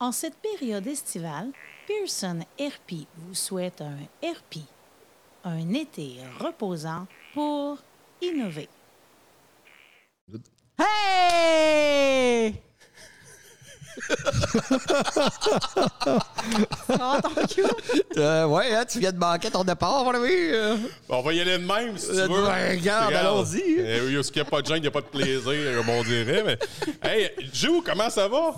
En cette période estivale, Pearson RP vous souhaite un RP, un été reposant pour innover. Hey! Euh, ouais, hein, tu viens de manquer ton départ, mon ami. euh. Bon, on va y aller de même, si tu Euh, veux. ben, regarde, allons-y. Euh, oui, qu'il n'y a pas de gêne, il n'y a pas de plaisir, comme on dirait. Mais... Hey, Jou, comment ça va?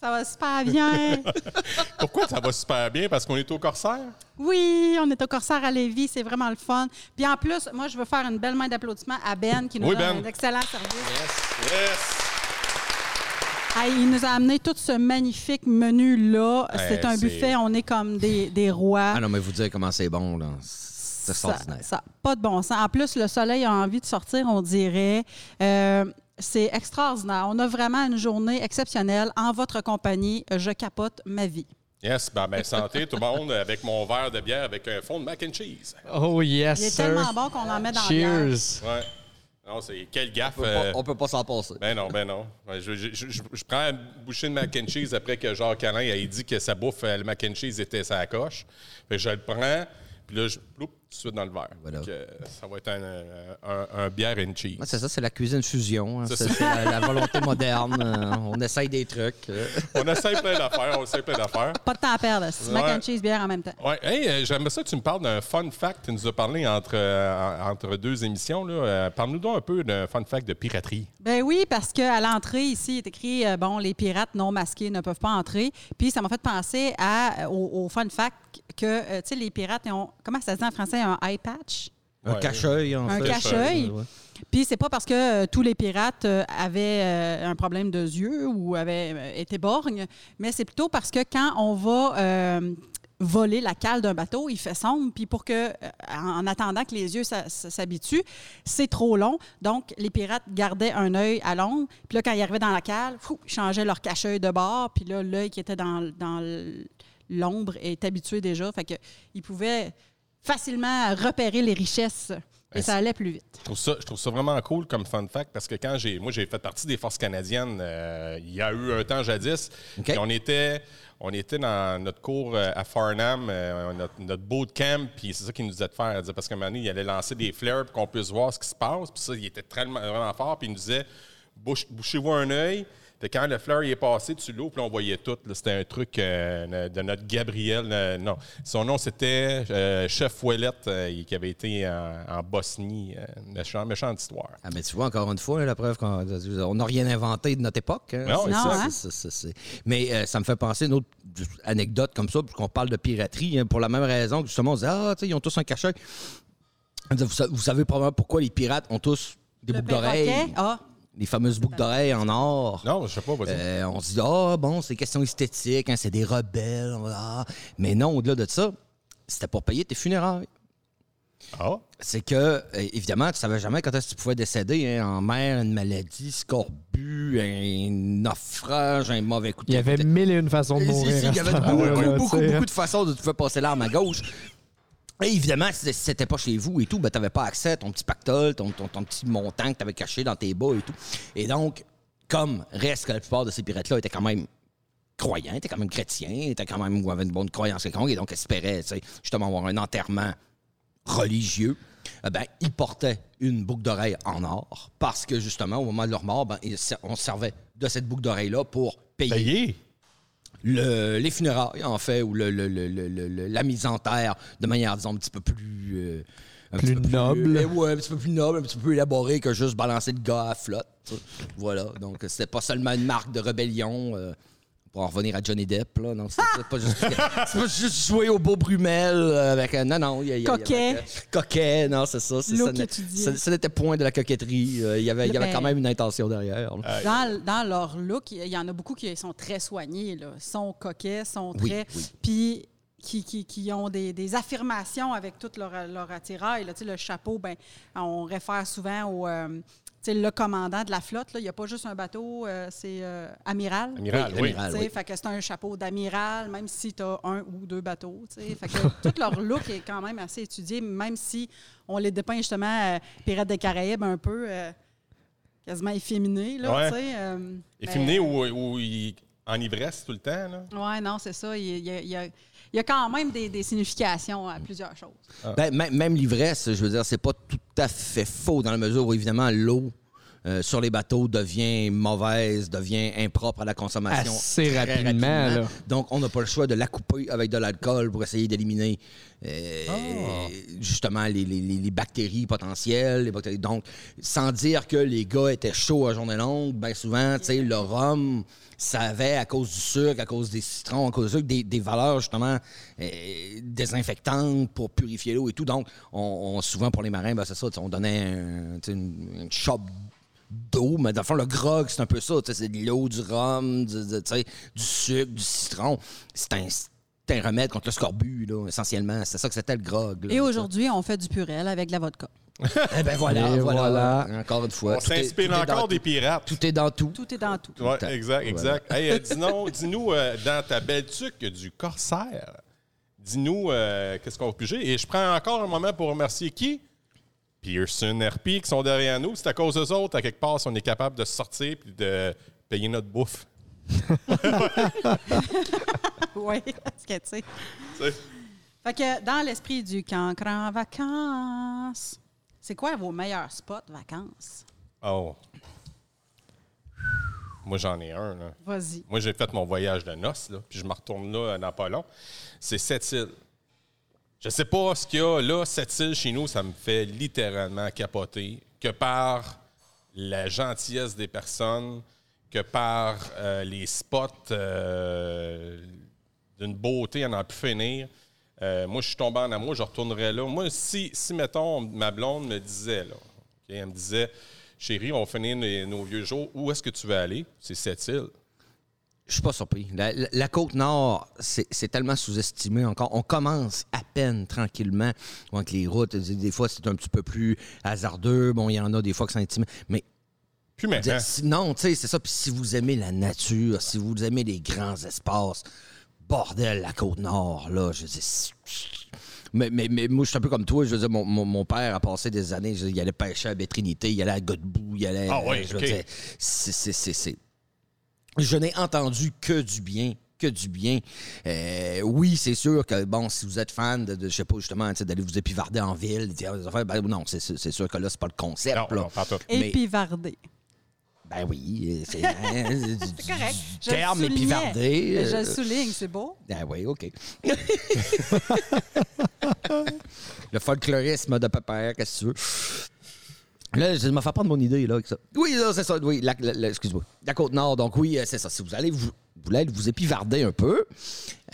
Ça va super bien. Pourquoi ça va super bien? Parce qu'on est au Corsaire? Oui, on est au Corsaire à Lévis, c'est vraiment le fun. Puis en plus, moi, je veux faire une belle main d'applaudissement à Ben qui nous Oui, donne Ben. un excellent service. Yes! Hey, il nous a amené tout ce magnifique menu-là. Ouais, c'est un buffet, on est comme des, des rois. Ah non, mais vous dire comment c'est bon, là. C'est extraordinaire. ça pas de bon sens. En plus, le soleil a envie de sortir, on dirait. Euh, c'est extraordinaire. On a vraiment une journée exceptionnelle en votre compagnie. Je capote ma vie. Yes, ben, ben santé tout le monde avec mon verre de bière avec un fond de mac and cheese. Oh yes, Il est sir. tellement bon qu'on en met dans la bière. Cheers. Ouais. Non, c'est quelle gaffe. On peut euh, pas- on peut pas s'en passer. Ben non, ben non. Je, je- je- je- je prends une bouchée de mac and cheese après que Jacques Alain a dit que sa bouffe, euh, le mac and cheese était sa coche. Fait que je le prends, puis là, je tout de suite dans le verre. Voilà. Donc, euh, ça va être un, euh, un, un bière and cheese. Ah, c'est ça, c'est la cuisine fusion. hein. C'est la, la volonté moderne. euh, on essaye des trucs. On essaie plein d'affaires, on essaie plein d'affaires. Pas de temps à perdre. C'est mac Ouais. and cheese bière en même temps. Ouais, hey, j'aimerais ça que tu me parles d'un fun fact. Tu nous as parlé entre, euh, en- entre deux émissions. Parle-nous donc un peu d'un fun fact de piraterie. Ben oui, parce qu'à l'entrée, ici, il est écrit euh, bon, les pirates non masqués ne peuvent pas entrer. Puis ça m'a fait penser à, au, au fun fact que, euh, tu sais, les pirates, ont, comment ça se dit en français, un eye patch? Un Ouais. cache-œil, en Un fait. cache-œil. Ouais. Puis c'est pas parce que euh, tous les pirates euh, avaient euh, un problème de yeux ou avaient euh, été borgnes, mais c'est plutôt parce que quand on va euh, voler la cale d'un bateau, il fait sombre, puis pour que, euh, en en attendant que les yeux s'habituent, c'est trop long. Donc, les pirates gardaient un œil à l'ombre, puis là, quand ils arrivaient dans la cale, fou, ils changeaient leur cache-œil de bord, puis là, l'œil qui était dans, dans l'ombre est habitué déjà, fait que ils pouvaient facilement repérer les richesses et Ben, ça allait plus vite. Je trouve, ça, je trouve ça vraiment cool comme fun fact parce que quand j'ai. Moi, j'ai fait partie des forces canadiennes euh, il y a eu un temps jadis. Puis on était. On était dans notre cours euh, à Farnham, euh, notre, notre bootcamp, puis c'est ça qu'il nous disait de faire. Il disait, parce qu'à un moment donné, il allait lancer des flares pour qu'on puisse voir ce qui se passe. Puis ça, il était très, vraiment fort, puis il nous disait Bouche- bouchez-vous un œil. Fait quand le il est passé dessus l'eau, puis là, on voyait tout. C'était un truc euh, de notre Gabriel. euh, non, son nom, c'était euh, Chef Ouellette, euh, qui avait été en, en Bosnie. euh, méchant- méchante histoire. Ah, mais tu vois, encore une fois, la preuve qu'on on n'a rien inventé de notre époque. hein. Non, hein? Mais ça me fait penser à une autre anecdote comme ça, puisqu'on parle de piraterie, hein, pour la même raison que justement, on disait Ah, tu sais, ils ont tous un cachet. Vous, sa- vous savez probablement pourquoi les pirates ont tous des Le boucles d'oreilles, ah, les fameuses boucles d'oreilles en or. Non, je sais pas, vas-y. Euh, on se dit, ah, bon, c'est question esthétique, hein, c'est des rebelles. Mais non, au-delà de ça, c'était pour payer tes funérailles. Ah, C'est que, euh, évidemment, tu savais jamais quand est-ce que tu pouvais décéder hein, en mer, une maladie, scorbut, un naufrage, un mauvais coup de Il y avait mille et une façons de mourir. Il y avait beaucoup, beaucoup, beaucoup, tu de façons de te faire passer l'arme à gauche. Et évidemment, si c'était pas chez vous et tout, ben, tu n'avais pas accès à ton petit pactole, ton, ton, petit montant que tu avais caché dans tes bas et tout. Et donc, comme reste que la plupart de ces pirates-là étaient quand même croyants, étaient quand même chrétiens, étaient quand même ou avaient une bonne croyance quelconque, et donc espéraient justement avoir un enterrement religieux, eh ben, ils portaient une boucle d'oreille en or parce que justement, au moment de leur mort, ben, on se servait de cette boucle d'oreille-là pour payer payé. Le- les funérailles, en fait, ou le, la mise en terre de manière, disons, un petit peu plus. euh, un Plus petit peu noble. euh, ouais, un petit peu plus noble, un petit peu plus élaboré que juste balancer le gars à flotte. Voilà. Donc, c'était pas seulement une marque de rébellion. euh, pour en revenir à Johnny Depp, là. Non, c'est pas juste, c'est pas juste jouer au beau Brumel euh, avec un. Non, non. il y a- il y a- il y Coquet. avait- coquet, non, c'est ça. c'est- Look ça n'est- étudié. ça- Ce n'était point de la coquetterie. euh, Il y avait, il y avait Ben- quand même une intention derrière. là. Euh, Dans, dans leur look, il y en a beaucoup qui sont très soignés, là. sont coquets, sont Oui, très. oui. Puis qui, qui, qui ont des, des affirmations avec tout leur, leur attirail. Là. Tu sais, Le chapeau, ben, on réfère souvent au. euh, sais, le commandant de la flotte, là, il n'y a pas juste un bateau, euh, c'est euh, amiral. Amiral, Oui, amiral. Fait que c'est un chapeau d'amiral, même si tu as un ou deux bateaux. tu sais. Fait que tout leur look est quand même assez étudié, même si on les dépeint justement euh, Pirates des Caraïbes un peu euh, quasiment efféminés. Là, Ouais. tu sais, euh, Efféminé ben, ou, ou il- en ivresse tout le temps. Là? Oui, non, c'est ça. Il a, il y a- il y a quand même des, significations à plusieurs choses. Ben, même l'ivresse, je veux dire, c'est pas tout à fait faux dans la mesure où, évidemment, l'eau euh, sur les bateaux devient mauvaise, devient impropre à la consommation. Assez rapidement, là. Donc, on n'a pas le choix de la couper avec de l'alcool pour essayer d'éliminer euh, Ah. justement les, les- les- bactéries potentielles. Les bactéries. Donc, sans dire que les gars étaient chauds à journée longue, bien souvent, tu sais, le rhum, ça avait, à cause du sucre, à cause des citrons, à cause du sucre, des, des valeurs justement euh, désinfectantes pour purifier l'eau et tout. Donc, on, on- souvent pour les marins, ben, c'est ça, on donnait un, une, une chope d'eau, mais dans le fond, le grog, c'est un peu ça. C'est de l'eau, du rhum, du, du- tu sais, du sucre, du citron. C'est un, remède contre le scorbut, là, essentiellement. C'est ça que c'était le grog. là, Et aujourd'hui, on fait du purel avec de la vodka. Eh ben voilà, voilà, voilà. Encore une fois. On tout s'inspire tout encore tout. des pirates. Tout est dans tout. Tout est dans tout. Ouais, le temps. exact, exact. Hey, euh, dis-nous, dis-nous euh, dans ta belle tuque du corsaire, dis-nous euh, qu'est-ce qu'on va piger? Et je prends encore un moment pour remercier qui? Pearson RP qui sont derrière nous. C'est à cause d'eux autres, à quelque part, si on est capable de sortir et de payer notre bouffe. Oui, parce que, tu sais. Fait que dans l'esprit du cancre en vacances, c'est quoi vos meilleurs spots vacances? Oh. Moi, j'en ai un. Vas-y. Moi, j'ai fait mon voyage de noces, là, puis je me retourne là pas long. C'est Sept-Îles. Je sais pas ce qu'il y a là, Sept-Îles chez nous, ça me fait littéralement capoter. Que par la gentillesse des personnes, que par euh, les spots euh, d'une beauté à n'en plus finir. Euh, moi, je suis tombé en amour, je retournerais là. Moi, si, si mettons, ma blonde me disait, là, elle me disait, chérie, on va finir les- nos vieux jours, où est-ce que tu veux aller? C'est cette île. Je suis pas surpris. La, la- la côte nord, c'est c'est tellement sous-estimé encore. On commence à peine tranquillement. Donc, les routes, des fois, c'est un petit peu plus hasardeux. Bon, il y en a des fois qui sont intimes. Mais Plus maintenant. non, tu sais, c'est ça. Puis si vous aimez la nature, si vous aimez les grands espaces, bordel, la côte nord, là, je dis. c'est- Mais, mais, mais moi, je suis un peu comme toi. Je veux dire, mon, mon- mon père a passé des années. dire, il allait pêcher à Bétrinité, il allait à Godbout, il allait. Ah ouais, je veux dire, c'est- c'est- c'est- c'est- je n'ai entendu que du bien que du bien. Euh, oui, c'est sûr que, bon, si vous êtes fan de, de, je sais pas, justement, d'aller vous épivarder en ville, dire des affaires, ben non, c'est c'est sûr que là, c'est pas le concept. Non, là. non, pas tout. Mais- Épivardé. Ben oui, c'est hein, correct. du Je le terme épivardé. Je euh, le souligne, c'est beau. Ah oui, OK. le folklorisme de papa, qu'est-ce que tu veux? Là, je me fais prendre mon idée, là, avec ça. Oui, c'est ça, oui, la- la- la- excuse-moi. La Côte-Nord, donc oui, euh, c'est ça. Si vous allez vous, vous voulez vous épivarder un peu,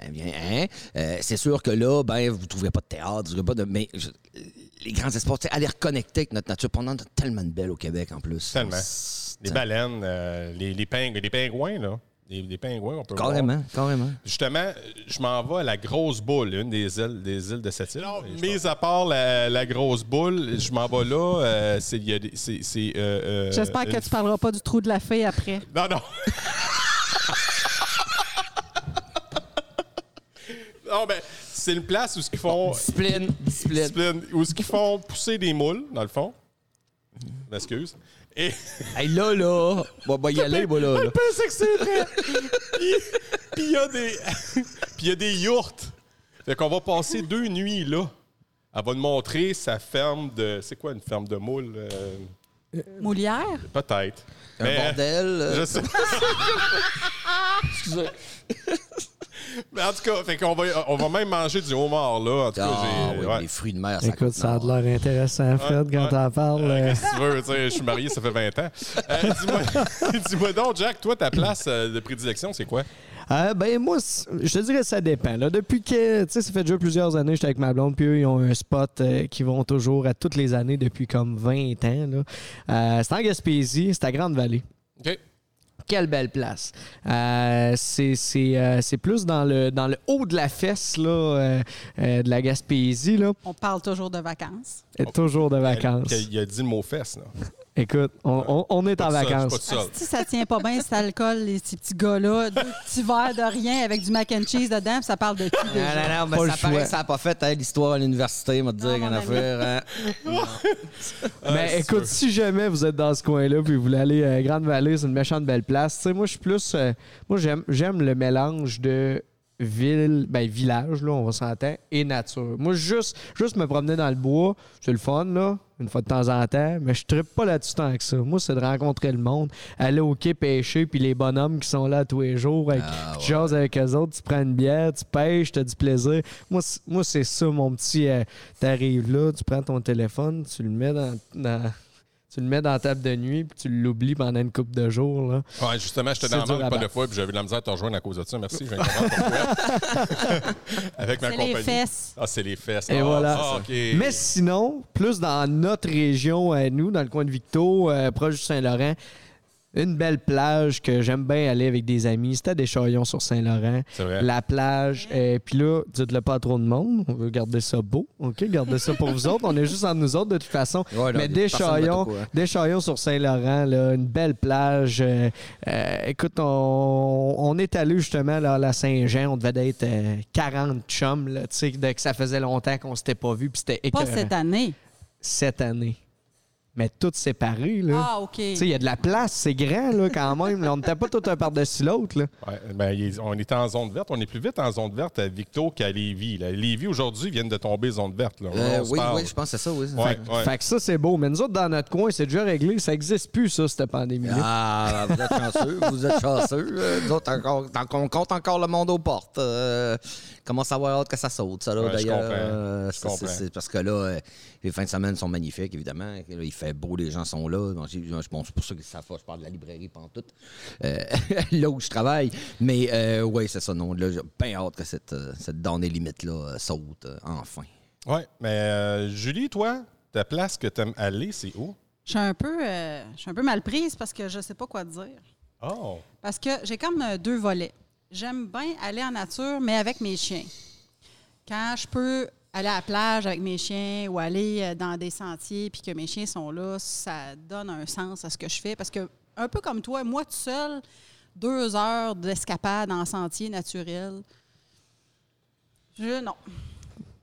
eh bien, hein, euh, c'est sûr que là, ben, vous ne trouverez pas de théâtre, vous pas de... Mais je- les grands sais, aller reconnecter avec notre nature. Pendant tellement de belles au Québec, en plus. Tellement. Les baleines, euh, les, les, ping- les pingouins, là. Les, les pingouins, on peut voir. Carrément, carrément. Justement, je m'en vais à la grosse boule, une des îles, des îles de cette île. Mis à part la, la grosse boule, je m'en vais là. euh, c'est, il y a des- c'est, c'est, euh, euh, J'espère que tu parleras pas du trou de la fée après. Non, non. non, ben, c'est une place où ce qu'ils font. Discipline, discipline. discipline, où ce qu'ils font pousser des moules, dans le fond. M'excuse. Et. Hey, là, là, on va y aller, moi, là. là. que c'est vrai. Puis puis il y a des. Puis il y a des yourtes. Fait qu'on va passer deux nuits là. Elle va nous montrer sa ferme de. C'est quoi une ferme de moules? euh, Moulière? Peut-être. Un Mais- bordel. euh, Je sais. excusez. Mais en tout cas, fait qu'on va, on va même manger du homard là. En tout cas, Ah, oui, ouais. les fruits de mer, ça Écoute, ça a de l'air intéressant, Fred, quand ouais. t'en parles. Euh, euh, Qu'est-ce que tu veux? Tu sais, je suis marié, ça fait 20 ans. Euh, dis-moi, dis-moi donc, Jack, toi, ta place euh, de prédilection, c'est quoi? Euh, ben moi, je te dirais que ça dépend. Là. Depuis que, tu sais, ça fait déjà plusieurs années que j'étais avec ma blonde, puis eux, ils ont un spot euh, qui vont toujours à toutes les années depuis comme 20 ans. Là. Euh, c'est en Gaspésie, c'est à Grande-Vallée. OK. Quelle belle place. Euh, c'est c'est, euh, c'est plus dans le, dans le haut de la fesse là, euh, euh, de la Gaspésie. Là. On parle toujours de vacances. Et toujours de vacances. Il a dit le mot fesse, là. Écoute, on, on- on est en tout seul, vacances. pas tout seul. Si ça tient pas bien cet alcool, les petits petits gars-là, deux petits verres de rien avec du mac and cheese dedans, puis ça parle de qui Non, déjà? non, non, mais Pas le ça paraît que ça n'a pas fait hein, l'histoire à l'université, m'a dire mon affaire. Hein? Mais écoute, si jamais vous êtes dans ce coin-là puis vous voulez aller à Grande-Vallée, c'est une méchante belle place. Tu sais, moi, je suis plus. euh, moi, j'aime, j'aime le mélange de ville, ben village, là, on va s'entendre, et nature. Moi, juste, juste me promener dans le bois, c'est le fun, là, une fois de temps en temps, mais je ne pas là-dessus tant que ça. Moi, c'est de rencontrer le monde, aller au quai pêcher, puis les bonhommes qui sont là tous les jours, avec, Ah, tu jases avec eux autres, tu prends une bière, tu pêches, tu as du plaisir. Moi, c'est- moi c'est ça, mon petit. euh, T'arrives là, tu prends ton téléphone, tu le mets dans. dans- tu le mets dans la table de nuit, puis tu l'oublies pendant une couple de jours. Là. Ouais, justement, j'étais C'est dans le pas de fois, puis j'avais de la misère à te rejoindre à cause de ça. Merci, je viens de. Avec ma C'est compagnie. les fesses. Ah, c'est les fesses. Et Ah, voilà. ah. Mais sinon, plus dans notre région, à nous, dans le coin de Victo, euh, proche du Saint-Laurent, une belle plage que j'aime bien aller avec des amis. C'était des Chaillons sur Saint-Laurent. C'est vrai. La plage. Et puis là, dites-le pas à trop de monde. On veut garder ça beau. OK? Gardez ça pour vous autres. On est juste entre nous autres, de toute façon. Ouais, là, Mais des Chaillons, des sur Saint-Laurent, là, une belle plage. Euh, euh, écoute, on, on est allé justement là, à la Saint-Jean. On devait être euh, 40 chums, là, tu sais, de- que ça faisait longtemps qu'on s'était pas vu. Puis c'était Pas cette année. Cette année. Mais toutes séparées, là. Ah, OK. Tu sais, il y a de la place, c'est grand, là, quand même. là. On n'était pas tout un par-dessus l'autre, là. Ouais, ben, on est en zone verte. On est plus vite en zone verte à Victo qu'à Lévis. Là. Lévis, aujourd'hui, viennent de tomber zone verte. Là. Euh, On oui, oui, je pense que c'est ça, oui. Ouais, ouais. Fait que ça, c'est beau. Mais nous autres, dans notre coin, c'est déjà réglé. Ça n'existe plus, ça, cette pandémie-là. Ah, vous êtes chanceux, vous êtes chanceux. Euh, Nous autres, encore, tant qu'on compte encore le monde aux portes. Euh, commence à avoir hâte que ça saute, ça, là, d'ailleurs. Euh, c'est- parce que là, euh, les fins de semaine sont magnifiques, évidemment. Il fait beau, les gens sont là. J'ai- bon, c'est pour ça que ça fait, je parle de la librairie pendant tout. Euh, là où je travaille. Mais euh, oui, c'est ça, non. Là, j'ai bien hâte que cette, euh, cette donnée limite-là euh, saute, enfin. Ouais, mais euh, Julie, toi, ta place que tu aimes aller, c'est où? Je suis un peu, euh, je suis un peu mal prise parce que je sais pas quoi dire. Oh! Parce que j'ai comme deux volets. J'aime bien aller en nature, mais avec mes chiens. Quand je peux aller à la plage avec mes chiens ou aller euh, dans des sentiers puis que mes chiens sont là, ça donne un sens à ce que je fais. Parce que, un peu comme toi, moi, tout seul, deux heures d'escapade en sentier naturel, je, non.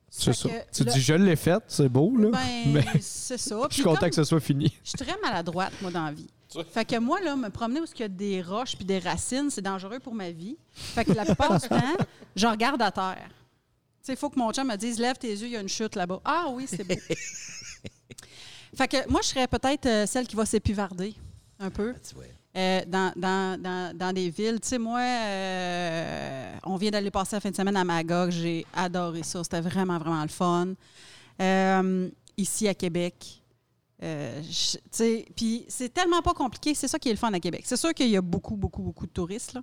Ça. que Tu là- dis, je l'ai fait, c'est beau, là. Ben, mais c'est ça. je suis content que ce soit fini. je suis très maladroite, moi, dans la vie. Fait que moi, là, me promener où il y a des roches puis des racines, c'est dangereux pour ma vie. Fait que la plupart du temps, je regarde à terre. Il faut que mon chum me dise Lève tes yeux, il y a une chute là-bas. Ah oui, c'est beau. fait que moi, je serais peut-être euh, celle qui va s'épivarder un peu vois. euh, dans, dans, dans, dans des villes. Tu sais, moi, euh, on vient d'aller passer la fin de semaine à Magog. J'ai adoré ça. C'était vraiment, vraiment le fun. Euh, ici, à Québec. Puis c'est tellement pas compliqué. C'est ça qui est le fun à Québec. C'est sûr qu'il y a beaucoup, beaucoup, beaucoup de touristes. Là.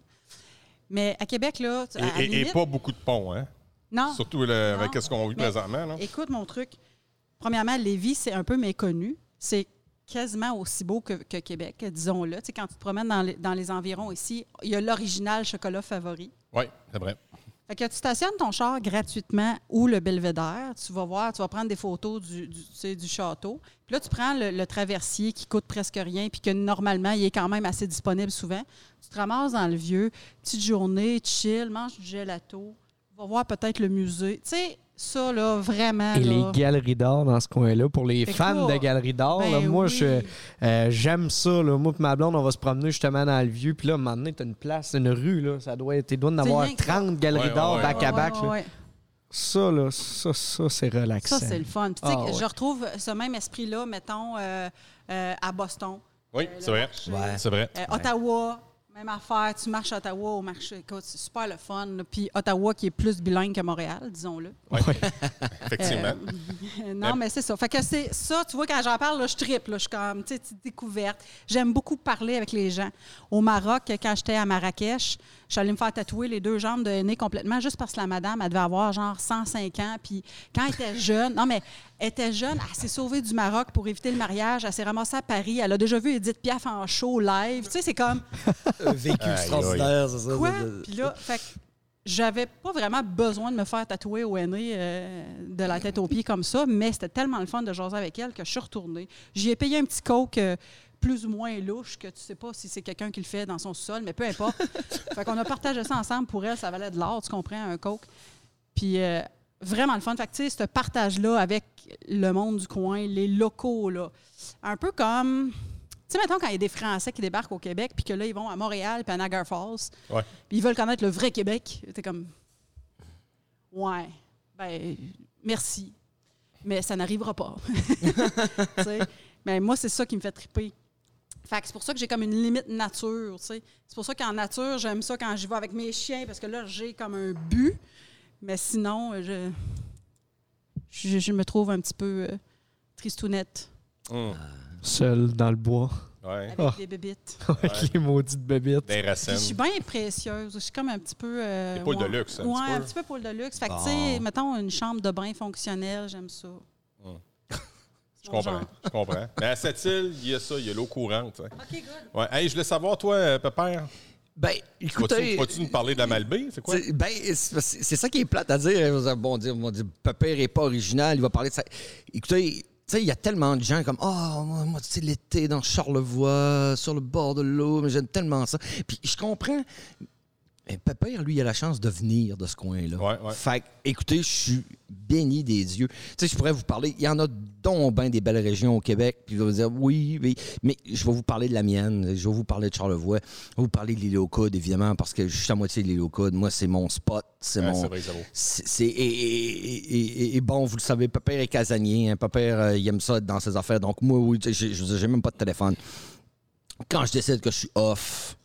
Mais à Québec, là, Et, à et- et limite- pas beaucoup de ponts, hein? Non. Surtout le- avec Non. ce qu'on vit Mais présentement. Là. Écoute mon truc. Premièrement, Lévis, c'est un peu méconnu. C'est quasiment aussi beau que, que Québec, disons-le. Tu sais, quand tu te promènes dans les, dans les environs ici, il y a l'original chocolat favori. Oui, c'est vrai. Fait que tu stationnes ton char gratuitement ou le belvédère. Tu vas voir, tu vas prendre des photos du, du, tu sais, du château. Puis là, tu prends le, le traversier qui coûte presque rien, puis que normalement, il est quand même assez disponible souvent. Tu te ramasses dans le vieux, petite journée, chill, mange du gelato, va voir peut-être le musée. Tu sais, ça, là, vraiment. Et là, les galeries d'art dans ce coin-là, pour les Fait fans quoi? de galeries d'art, Ben moi, oui. je, euh, j'aime ça. Là. Moi et ma blonde, on va se promener justement dans le vieux. Puis là, à un moment donné, t'as une place, une rue. Là. Ça doit être, il doit en avoir rien que ça. 30 galeries Ouais, d'art ouais, back à ouais, là. ouais. Ça, là, ça, ça, c'est relaxant. Ça, c'est le fun. Puis, tu sais, Ah, je retrouve ce même esprit-là, mettons, euh, euh, à Boston. Oui, Euh, c'est vrai. Ouais. C'est vrai. Euh, Ottawa, même affaire. Tu marches à Ottawa au marché. Écoute, c'est super le fun. Puis Ottawa qui est plus bilingue que Montréal, disons-le. Effectivement. Euh, non, mais c'est ça. Fait que c'est ça, tu vois, quand j'en parle, là, je triple. là. Je suis comme, tu sais, petite découverte. J'aime beaucoup parler avec les gens. Au Maroc, quand j'étais à Marrakech, je suis allée me faire tatouer les deux jambes de nez complètement juste parce que la madame, elle devait avoir genre 105 ans. Puis quand elle était jeune, non, mais elle était jeune, elle s'est sauvée du Maroc pour éviter le mariage. Elle s'est ramassée à Paris. Elle a déjà vu Edith Piaf en show live. Tu sais, c'est comme, Un vécu extraordinaire, c'est ça. Quoi? Puis là, fait que j'avais pas vraiment besoin de me faire tatouer au nez euh, de la tête aux pieds comme ça, mais c'était tellement le fun de jaser avec elle que je suis retournée. J'y ai payé un petit coke euh, plus ou moins louche, que tu sais pas si c'est quelqu'un qui le fait dans son sol, mais peu importe. fait qu'on a partagé ça ensemble pour elle, ça valait de l'or, tu comprends, un coke. Puis euh, vraiment le fun. Fait que, tu sais, ce partage-là avec le monde du coin, les locaux, là, un peu comme... Tu sais, mettons, quand il y a des Français qui débarquent au Québec, puis que là, ils vont à Montréal, puis à Niagara Falls, Ouais. puis ils veulent connaître le vrai Québec. T'es comme, ouais, ben, merci, mais ça n'arrivera pas. Mais moi, c'est ça qui me fait triper. Fait que c'est pour ça que j'ai comme une limite nature, tu sais. C'est pour ça qu'en nature, j'aime ça quand j'y vais avec mes chiens, parce que là, j'ai comme un but. Mais sinon, je, je, je me trouve un petit peu euh, tristounette Hum. Seul dans le bois, Ouais. avec Ah. des bébites. avec les maudites bébites. Des Puis je racines. suis bien précieuse. Je suis comme un petit peu. Euh, Des poules de ouais. luxe, un ouais, petit peu. un petit peu poule de luxe. Fait que, tu sais, mettons une chambre de bain fonctionnelle, j'aime ça. Je comprends. Je comprends. Mais à cette île, il y a ça, il y a l'eau courante. hein. OK, good. Ouais. Hey, je voulais savoir, toi, euh, Pépère, Ben, vas-tu écoutez. vas-tu nous parler de la Malbaie? C'est quoi? Ben, c'est ça qui est plate à dire. Allez Bon, dire, on Pépère n'est pas original, il va parler de ça. Écoutez, tu sais, il y a tellement de gens comme Oh, moi, moi, tu sais, l'été dans Charlevoix, sur le bord de l'eau, mais j'aime tellement ça. Puis je comprends. Mais Pépère, lui, il a la chance de venir de ce coin-là. Ouais, ouais. Fait que, écoutez, je suis béni des dieux. Tu sais, je pourrais vous parler. Il y en a donc des belles régions au Québec. Puis je vais vous dire, oui, oui, mais je vais vous parler de la mienne. Je vais vous parler de Charlevoix. Je vais vous parler de l'île aux Coudes, évidemment, parce que je suis à moitié de l'île aux Coudes. Moi, c'est mon spot. C'est Ouais, mon. c'est vrai, et, et- et- et- et bon, vous le savez, Pépère est casanier. Hein, Pépère, euh, il aime ça être dans ses affaires. Donc, moi, oui, j'ai même pas de téléphone. Quand je décide que je suis off,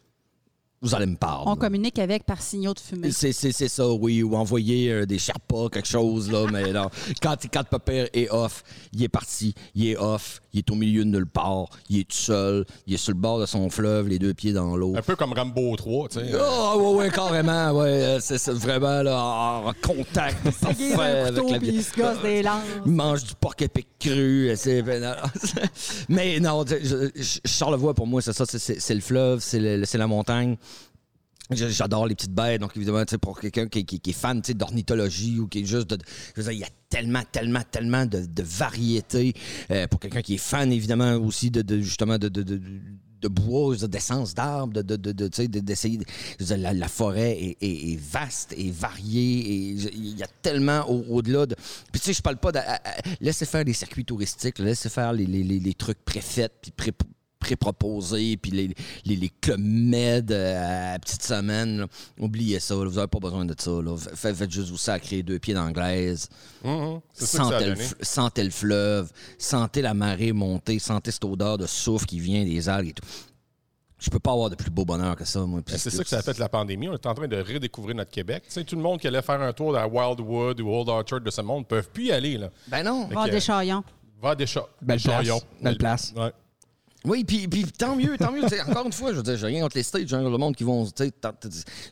vous allez me parler. On communique avec par signaux de fumée. C'est, c'est, c'est ça, oui. Ou envoyer euh, des Sherpas, quelque chose, là. mais non. Quand, quand Pépère est off, il est parti. Il est off. Il est au milieu de nulle part. Il est tout seul. Il est sur le bord de son fleuve, les deux pieds dans l'eau. Un peu comme Rambo 3, tu sais. Oh, ouais, ouais, carrément, ouais. euh, C'est, vraiment, là, en contact est un avec couteau, la puis il se gosse des il mange du porc épic cru. Mais non, Charlevoix, pour moi, c'est ça. c'est- le fleuve, c'est le- c'est la montagne. J'adore les petites bêtes, donc évidemment, pour quelqu'un qui, qui- est fan d'ornithologie ou qui est juste de. Je veux dire, il y a tellement, tellement, tellement de, de variétés. Euh, pour quelqu'un qui est fan, évidemment, aussi de, de- justement de. de, de- bois, d'essence d'arbres, de, de, de, d'essayer. la, la forêt est, vaste et variée et il y a tellement au- au-delà de. Puis tu sais, je parle pas de. laissez faire les circuits touristiques, laissez faire les, les, trucs préfaits puis pré pré-proposés, puis les, les, les euh, à la petite semaine. là. Oubliez ça, là, vous n'avez pas besoin de ça. là. Faites, faites juste vous sacrer deux pieds d'anglaise. Mhm. C'est ça que ça a Sentez le, donné. f- sentez le fleuve, sentez la marée monter, sentez cette odeur de soufre qui vient des algues et tout. Je peux pas avoir de plus beau bonheur que ça, moi. Puis Ben, C'est ça que ça a fait la pandémie. On est en train de redécouvrir notre Québec. Tu sais, tout le monde qui allait faire un tour dans Wildwood ou Old Orchard de ce monde ne peuvent plus y aller. Là. Ben non. Va que- des chaillons. Va à des. Belle des place. chaillons. Belle place. Ouais. Oui, puis, puis tant mieux, tant mieux. Encore une fois, je veux dire, j'ai rien contre les states, genre le monde qui vont, je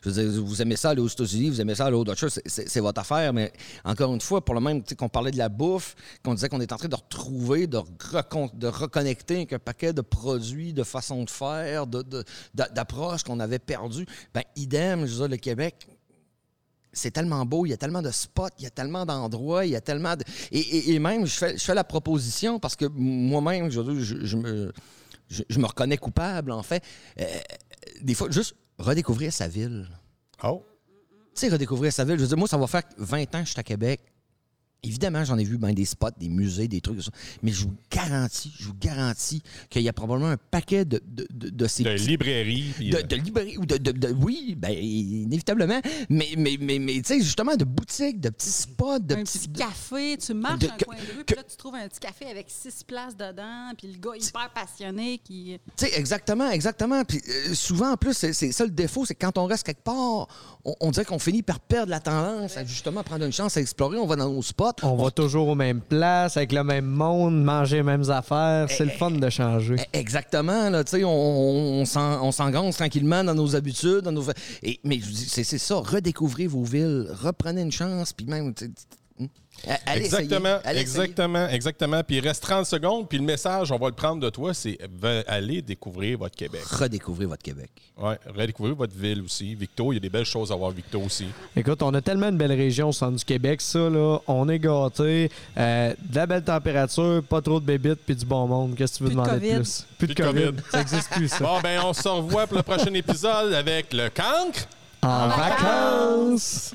veux dire, vous aimez ça aller aux États-Unis, vous aimez ça aller au Dutcher, c'est- votre affaire, mais encore une fois, pour le même, tu sais, qu'on parlait de la bouffe, qu'on disait qu'on est en train de retrouver, de, recon- de reconnecter avec un paquet de produits, de façons de faire, de- de- d'approches qu'on avait perdues, ben idem, je veux dire, le Québec, c'est tellement beau, il y a tellement de spots, il y a tellement d'endroits, il y a tellement de... Et, et- et même, je fais, je fais la proposition parce que moi-même, je, je- je me, je, je me reconnais coupable, en fait. Euh, des fois, juste redécouvrir sa ville. Oh. Tu sais, redécouvrir sa ville. Je veux dire, moi, ça va faire 20 ans que je suis à Québec. Évidemment, j'en ai vu ben, des spots, des musées, des trucs, ça. mais je vous garantis, je vous garantis qu'il y a probablement un paquet de, de, de, de ces De petits- librairie. puis, de, euh, de librairie ou de, de- de- oui, ben inévitablement, mais mais mais, mais tu sais justement de boutiques, de petits spots, de un petits petit café, tu marches un que- coin de rue, que- puis là, tu trouves un petit café avec six places dedans, puis le gars hyper passionné qui... Tu sais, exactement, exactement. Puis euh, souvent, en plus, c'est c'est ça le défaut, c'est que quand on reste quelque part, on, on dirait qu'on finit par perdre la tendance à justement prendre une chance à explorer. On va dans nos spots. On va toujours aux mêmes places, avec le même monde, manger les mêmes affaires. C'est le fun de changer. Eh, Exactement, là, tu sais, on, on, on s'engance tranquillement dans nos habitudes, dans nos... Et, mais c'est ça, redécouvrez vos villes, reprenez une chance, puis même, Euh, Allez exactement, essayer. Allez exactement, exactement. Puis il reste 30 secondes, puis le message, on va le prendre de toi, c'est allez découvrir votre Québec. Redécouvrez votre Québec. Ouais, redécouvrir votre ville aussi. Victo, il y a des belles choses à voir, Victo aussi. Écoute, on a tellement de belles régions au centre du Québec, ça, là, on est gâtés. Euh, de la belle température, pas trop de bébites, puis du bon monde. Qu'est-ce que tu veux Plus demander de COVID. plus? Plus de Plus de COVID. COVID. Ça n'existe plus, ça. Bon, ben, on se revoit pour le prochain épisode avec le cancre. En vacances!